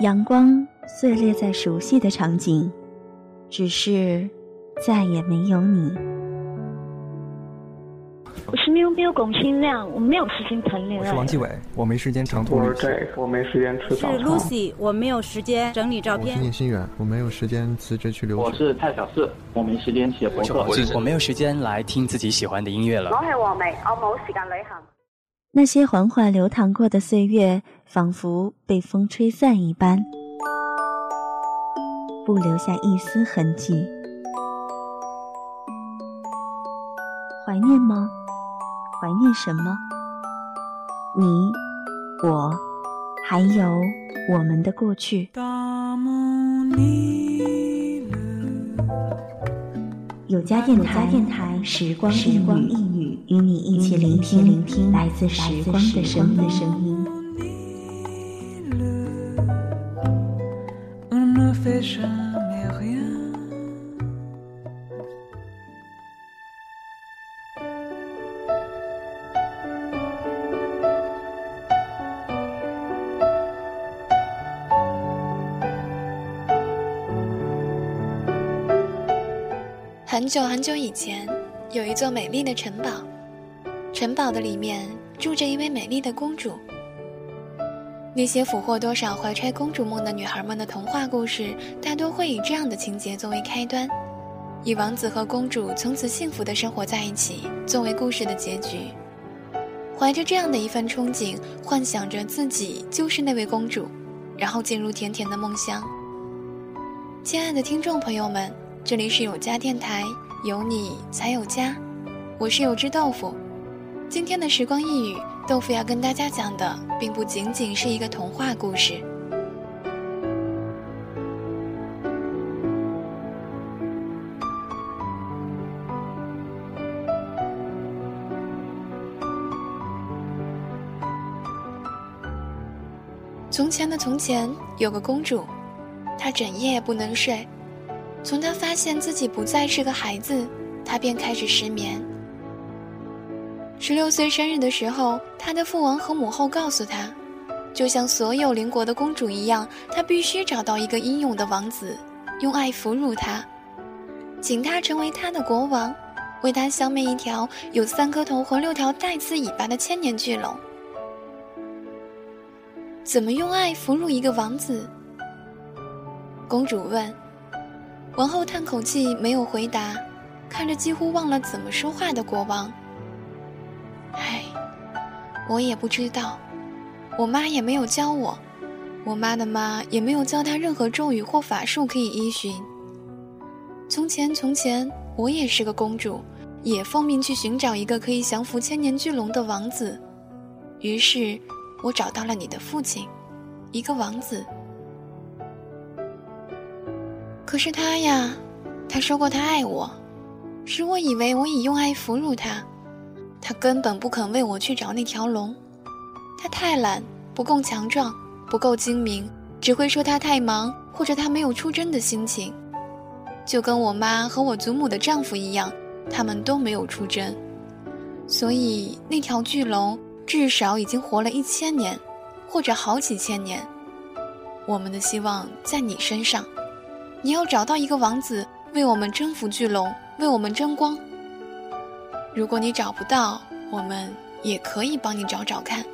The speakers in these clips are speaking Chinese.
阳光碎裂在熟悉的场景，只是再也没有你。我是喵喵龚新亮，我没有时间谈恋爱。我是王继伟，我没时间长途旅行。我没时间吃早餐。是 Lucy，我没有时间整理照片。我是聂心远，我没有时间辞职去留学。我是蔡小四，我没时间写博客。我没有时间来听自己喜欢的音乐了。我是王梅，我冇时间旅行。那些缓缓流淌过的岁月，仿佛被风吹散一般，不留下一丝痕迹。怀念吗？怀念什么？你、我，还有我们的过去。有家电台，电台时光时光一语，与你一起聆听聆听来自时光的声音。很很久很久以前，有一座美丽的城堡，城堡的里面住着一位美丽的公主。那些俘获多少怀揣公主梦的女孩们的童话故事，大多会以这样的情节作为开端，以王子和公主从此幸福的生活在一起作为故事的结局。怀着这样的一份憧憬，幻想着自己就是那位公主，然后进入甜甜的梦乡。亲爱的听众朋友们。这里是有家电台，有你才有家，我是有只豆腐。今天的时光一语，豆腐要跟大家讲的，并不仅仅是一个童话故事。从前的从前，有个公主，她整夜不能睡。从他发现自己不再是个孩子，他便开始失眠。十六岁生日的时候，他的父王和母后告诉他，就像所有邻国的公主一样，他必须找到一个英勇的王子，用爱俘虏他，请他成为他的国王，为他消灭一条有三颗头和六条带刺尾巴的千年巨龙。怎么用爱俘虏一个王子？公主问。王后叹口气，没有回答，看着几乎忘了怎么说话的国王。唉，我也不知道，我妈也没有教我，我妈的妈也没有教她任何咒语或法术可以依循。从前，从前，我也是个公主，也奉命去寻找一个可以降服千年巨龙的王子。于是，我找到了你的父亲，一个王子。可是他呀，他说过他爱我，使我以为我已用爱俘虏他。他根本不肯为我去找那条龙，他太懒，不够强壮，不够精明，只会说他太忙或者他没有出征的心情。就跟我妈和我祖母的丈夫一样，他们都没有出征。所以那条巨龙至少已经活了一千年，或者好几千年。我们的希望在你身上。你要找到一个王子，为我们征服巨龙，为我们争光。如果你找不到，我们也可以帮你找找看。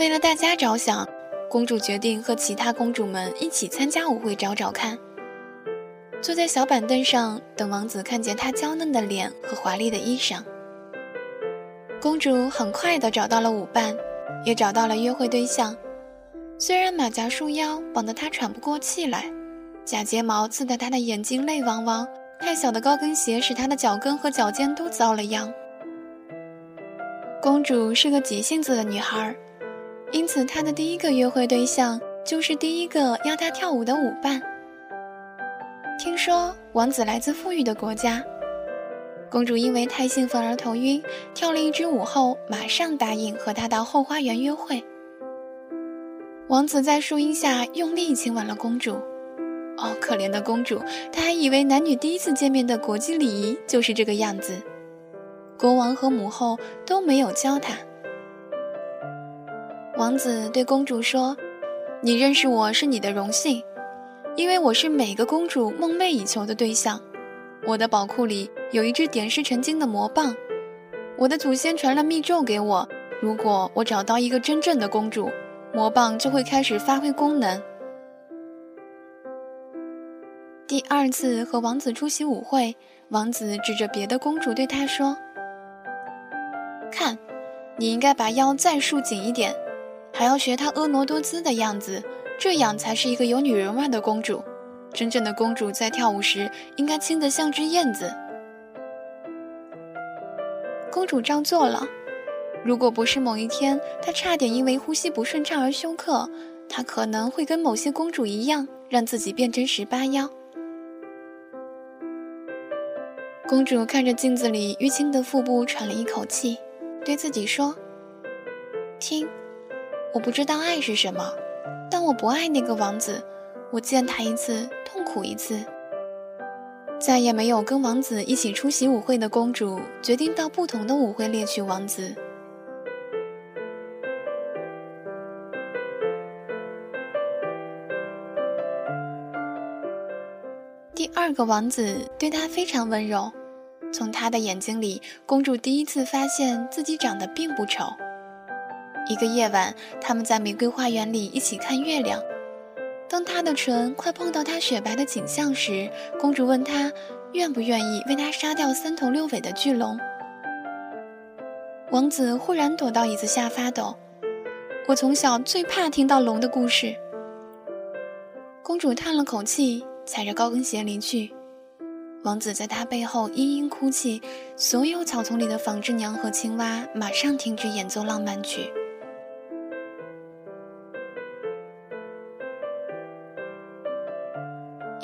为了大家着想，公主决定和其他公主们一起参加舞会，找找看。坐在小板凳上，等王子看见她娇嫩的脸和华丽的衣裳。公主很快地找到了舞伴，也找到了约会对象。虽然马甲束腰绑得她喘不过气来，假睫毛刺得她的眼睛泪汪汪，太小的高跟鞋使她的脚跟和脚尖都遭了殃。公主是个急性子的女孩。因此，他的第一个约会对象就是第一个邀他跳舞的舞伴。听说王子来自富裕的国家，公主因为太兴奋而头晕，跳了一支舞后，马上答应和他到后花园约会。王子在树荫下用力亲吻了公主。哦，可怜的公主，她还以为男女第一次见面的国际礼仪就是这个样子。国王和母后都没有教她。王子对公主说：“你认识我是你的荣幸，因为我是每个公主梦寐以求的对象。我的宝库里有一只点石成金的魔棒，我的祖先传了密咒给我，如果我找到一个真正的公主。”魔棒就会开始发挥功能。第二次和王子出席舞会，王子指着别的公主对她说：“看，你应该把腰再束紧一点，还要学她婀娜多姿的样子，这样才是一个有女人味的公主。真正的公主在跳舞时应该轻得像只燕子。”公主照做了。如果不是某一天，她差点因为呼吸不顺畅而休克，她可能会跟某些公主一样，让自己变成十八妖。公主看着镜子里淤青的腹部，喘了一口气，对自己说：“听，我不知道爱是什么，但我不爱那个王子。我见他一次，痛苦一次。”再也没有跟王子一起出席舞会的公主，决定到不同的舞会猎取王子。第二个王子对她非常温柔，从他的眼睛里，公主第一次发现自己长得并不丑。一个夜晚，他们在玫瑰花园里一起看月亮。当他的唇快碰到他雪白的颈项时，公主问他愿不愿意为他杀掉三头六尾的巨龙。王子忽然躲到椅子下发抖。我从小最怕听到龙的故事。公主叹了口气。踩着高跟鞋离去，王子在他背后嘤嘤哭泣。所有草丛里的纺织娘和青蛙马上停止演奏浪漫曲。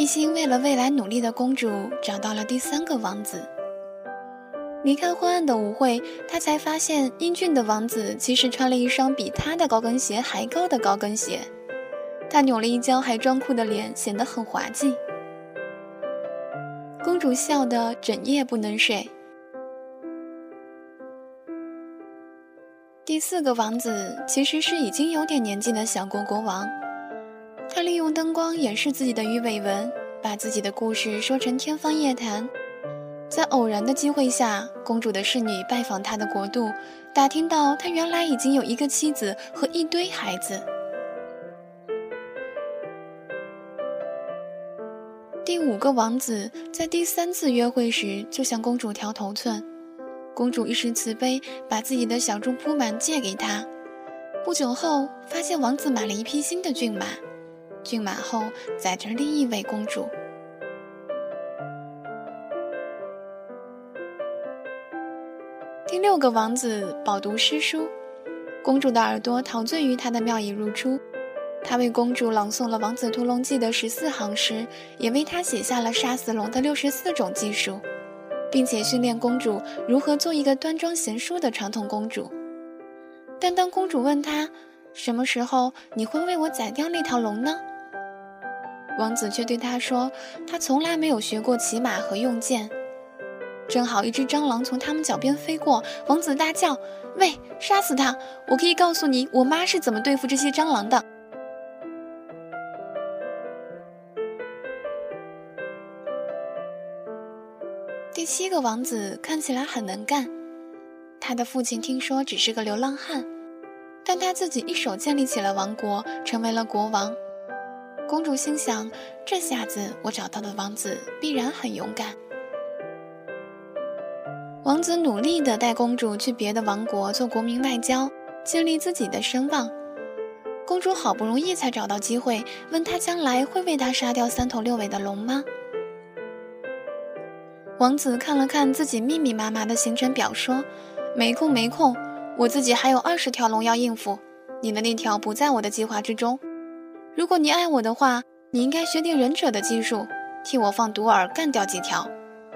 一心为了未来努力的公主找到了第三个王子。离开昏暗的舞会，她才发现英俊的王子其实穿了一双比她的高跟鞋还高的高跟鞋。他扭了一跤还装酷的脸显得很滑稽。公主笑得整夜不能睡。第四个王子其实是已经有点年纪的小国国王，他利用灯光掩饰自己的鱼尾纹，把自己的故事说成天方夜谭。在偶然的机会下，公主的侍女拜访他的国度，打听到他原来已经有一个妻子和一堆孩子。第五个王子在第三次约会时就向公主挑头寸，公主一时慈悲，把自己的小猪铺满借给他。不久后，发现王子买了一匹新的骏马，骏马后载着另一位公主。第六个王子饱读诗书，公主的耳朵陶醉于他的妙语如初。他为公主朗诵了《王子屠龙记》的十四行诗，也为她写下了杀死龙的六十四种技术，并且训练公主如何做一个端庄贤淑的传统公主。但当公主问他什么时候你会为我宰掉那条龙呢？王子却对他说，他从来没有学过骑马和用剑。正好一只蟑螂从他们脚边飞过，王子大叫：“喂，杀死它！我可以告诉你，我妈是怎么对付这些蟑螂的。”第七个王子看起来很能干，他的父亲听说只是个流浪汉，但他自己一手建立起了王国，成为了国王。公主心想：这下子我找到的王子必然很勇敢。王子努力地带公主去别的王国做国民外交，建立自己的声望。公主好不容易才找到机会，问他将来会为他杀掉三头六尾的龙吗？王子看了看自己密密麻麻的行程表，说：“没空，没空，我自己还有二十条龙要应付，你的那条不在我的计划之中。如果你爱我的话，你应该学点忍者的技术，替我放毒饵干掉几条，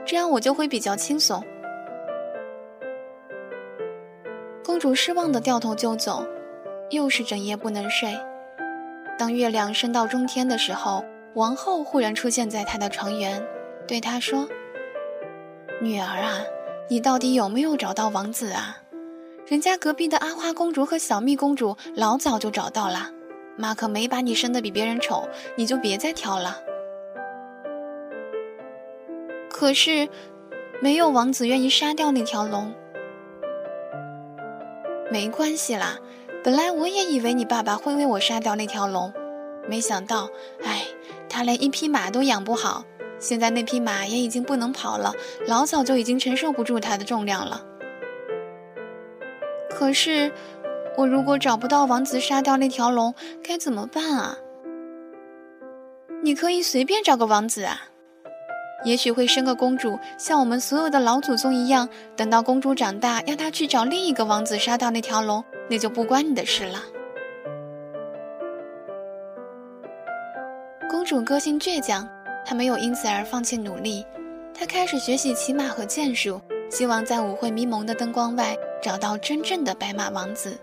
这样我就会比较轻松。”公主失望的掉头就走，又是整夜不能睡。当月亮升到中天的时候，王后忽然出现在她的床沿，对她说：“女儿啊，你到底有没有找到王子啊？人家隔壁的阿花公主和小蜜公主老早就找到了。”妈可没把你生得比别人丑，你就别再挑了。可是，没有王子愿意杀掉那条龙。”没关系啦，本来我也以为你爸爸会为我杀掉那条龙，没想到，哎，他连一匹马都养不好，现在那匹马也已经不能跑了，老早就已经承受不住它的重量了。可是，我如果找不到王子杀掉那条龙，该怎么办啊？你可以随便找个王子啊。也许会生个公主，像我们所有的老祖宗一样。等到公主长大，要她去找另一个王子杀掉那条龙，那就不关你的事了。公主个性倔强，她没有因此而放弃努力。她开始学习骑马和剑术，希望在舞会迷蒙的灯光外找到真正的白马王子。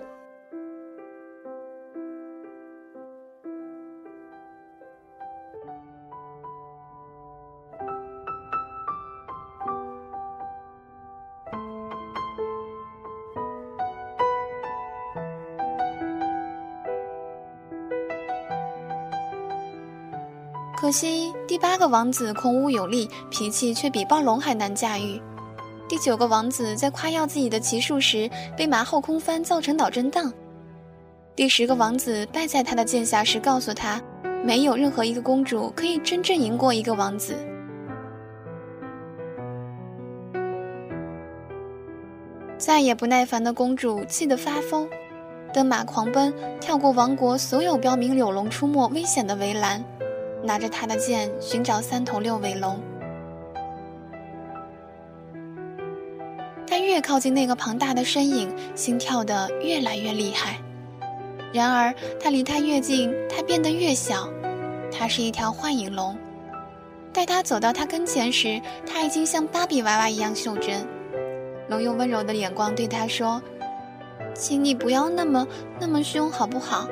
可惜第八个王子孔武有力，脾气却比暴龙还难驾驭。第九个王子在夸耀自己的骑术时，被马后空翻造成脑震荡。第十个王子败在他的剑下时，告诉他，没有任何一个公主可以真正赢过一个王子。再也不耐烦的公主气得发疯，登马狂奔，跳过王国所有标明柳龙出没危险的围栏。拿着他的剑寻找三头六尾龙，他越靠近那个庞大的身影，心跳得越来越厉害。然而，他离他越近，他变得越小。他是一条幻影龙。待他走到他跟前时，他已经像芭比娃娃一样袖珍。龙用温柔的眼光对他说：“请你不要那么那么凶，好不好？”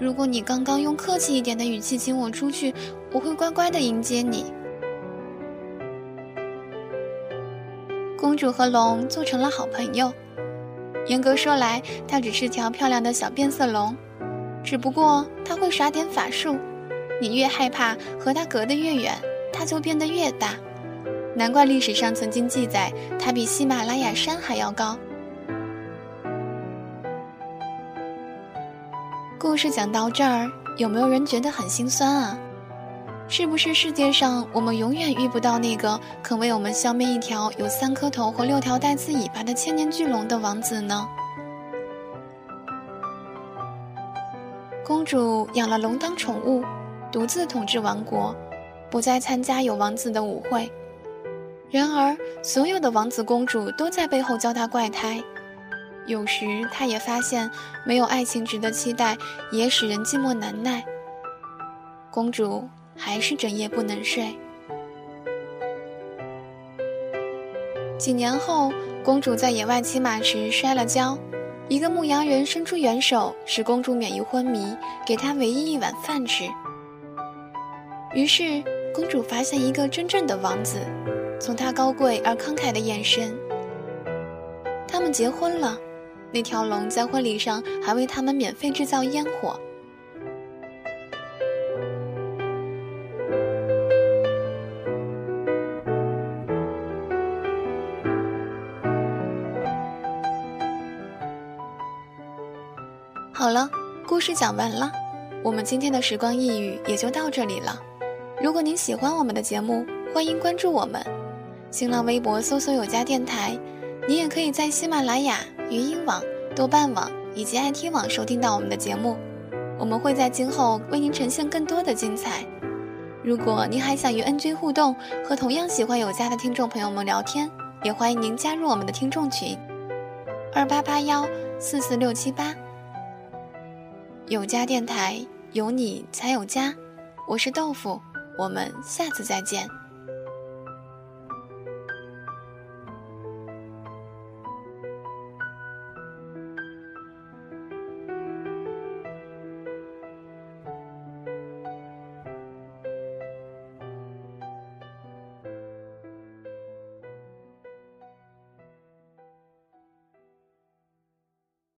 如果你刚刚用客气一点的语气请我出去，我会乖乖的迎接你。公主和龙做成了好朋友。严格说来，它只是条漂亮的小变色龙，只不过它会耍点法术。你越害怕，和它隔得越远，它就变得越大。难怪历史上曾经记载，它比喜马拉雅山还要高。故事讲到这儿，有没有人觉得很心酸啊？是不是世界上我们永远遇不到那个肯为我们消灭一条有三颗头和六条带刺尾巴的千年巨龙的王子呢？公主养了龙当宠物，独自统治王国，不再参加有王子的舞会。然而，所有的王子公主都在背后叫她怪胎。有时，他也发现没有爱情值得期待，也使人寂寞难耐。公主还是整夜不能睡。几年后，公主在野外骑马时摔了跤，一个牧羊人伸出援手，使公主免于昏迷，给她唯一一碗饭吃。于是，公主发现一个真正的王子，从他高贵而慷慨的眼神。他们结婚了。那条龙在婚礼上还为他们免费制造烟火。好了，故事讲完了，我们今天的时光一语也就到这里了。如果您喜欢我们的节目，欢迎关注我们，新浪微博搜索有家电台。你也可以在喜马拉雅、语音网、豆瓣网以及爱听网收听到我们的节目。我们会在今后为您呈现更多的精彩。如果您还想与 NG 互动，和同样喜欢有家的听众朋友们聊天，也欢迎您加入我们的听众群：二八八幺四四六七八。有家电台，有你才有家。我是豆腐，我们下次再见。